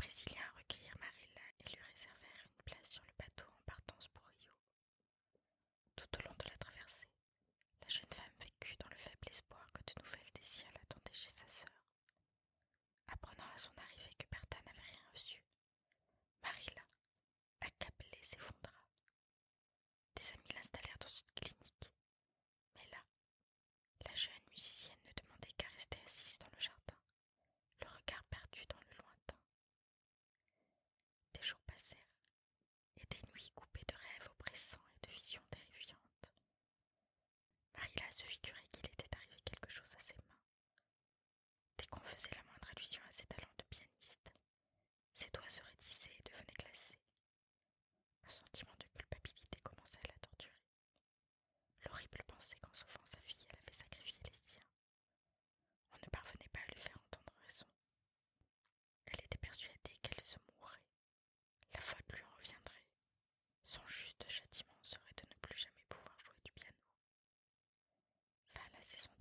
Priscilla. La saison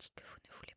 dit que vous ne voulez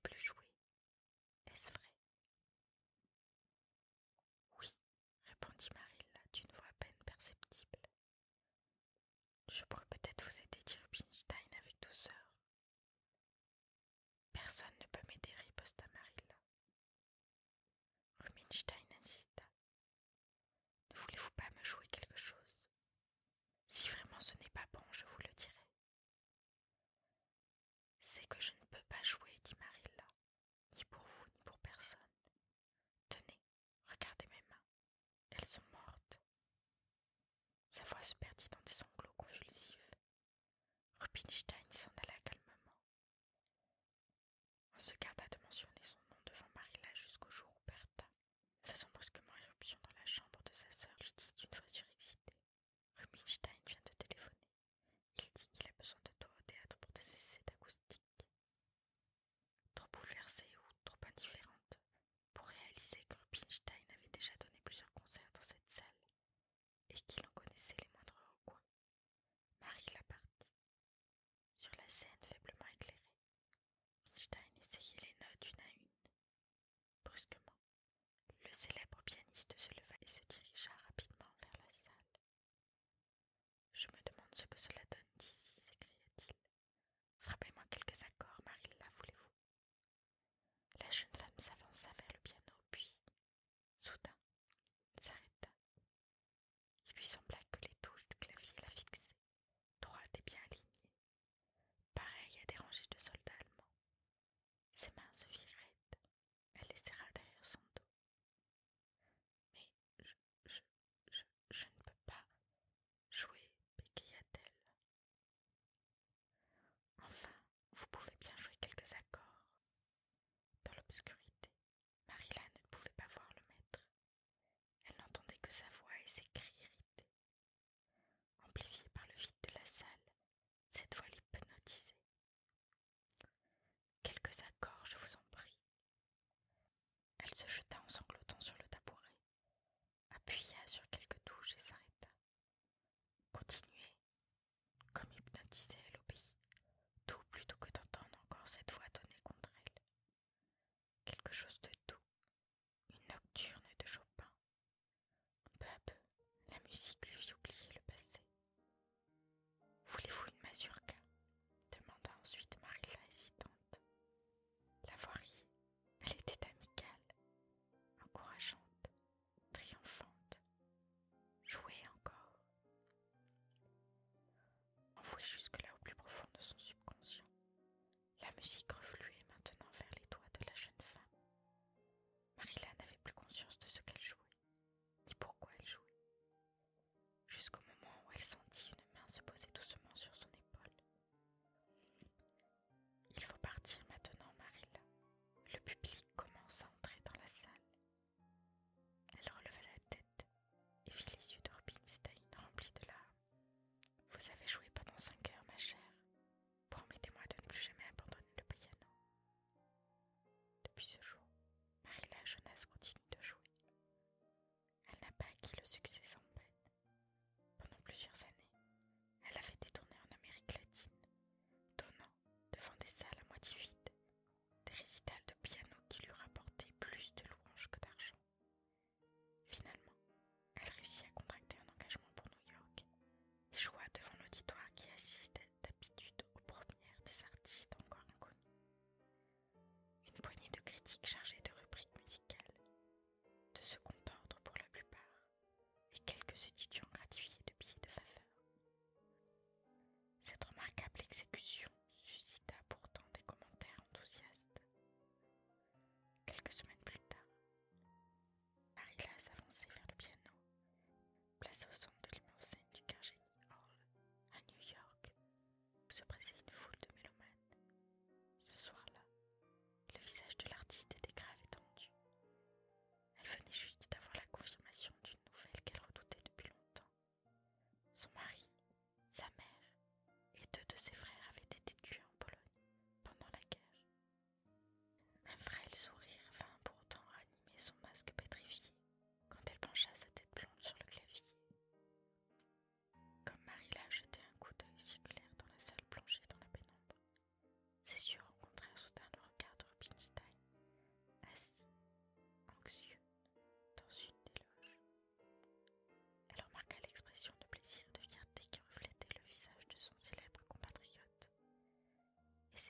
que c'est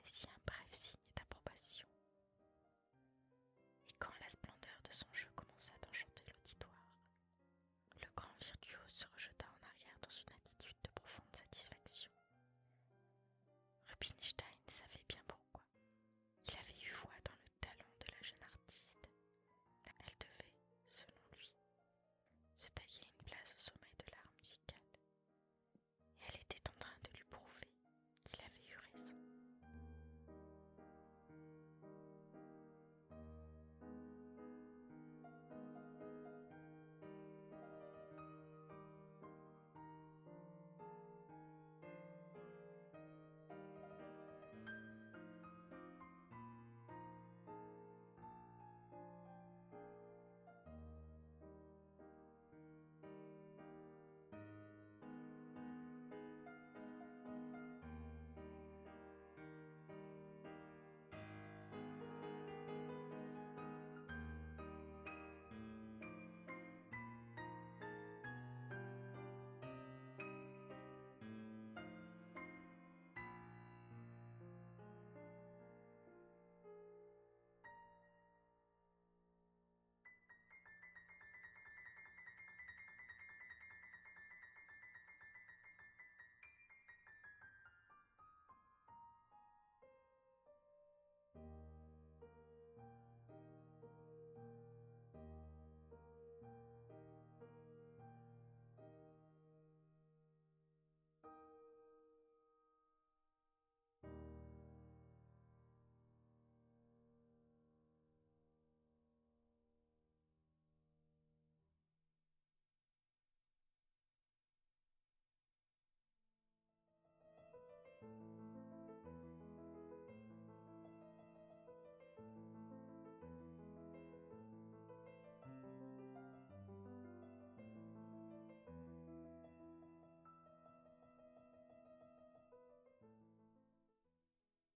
c'est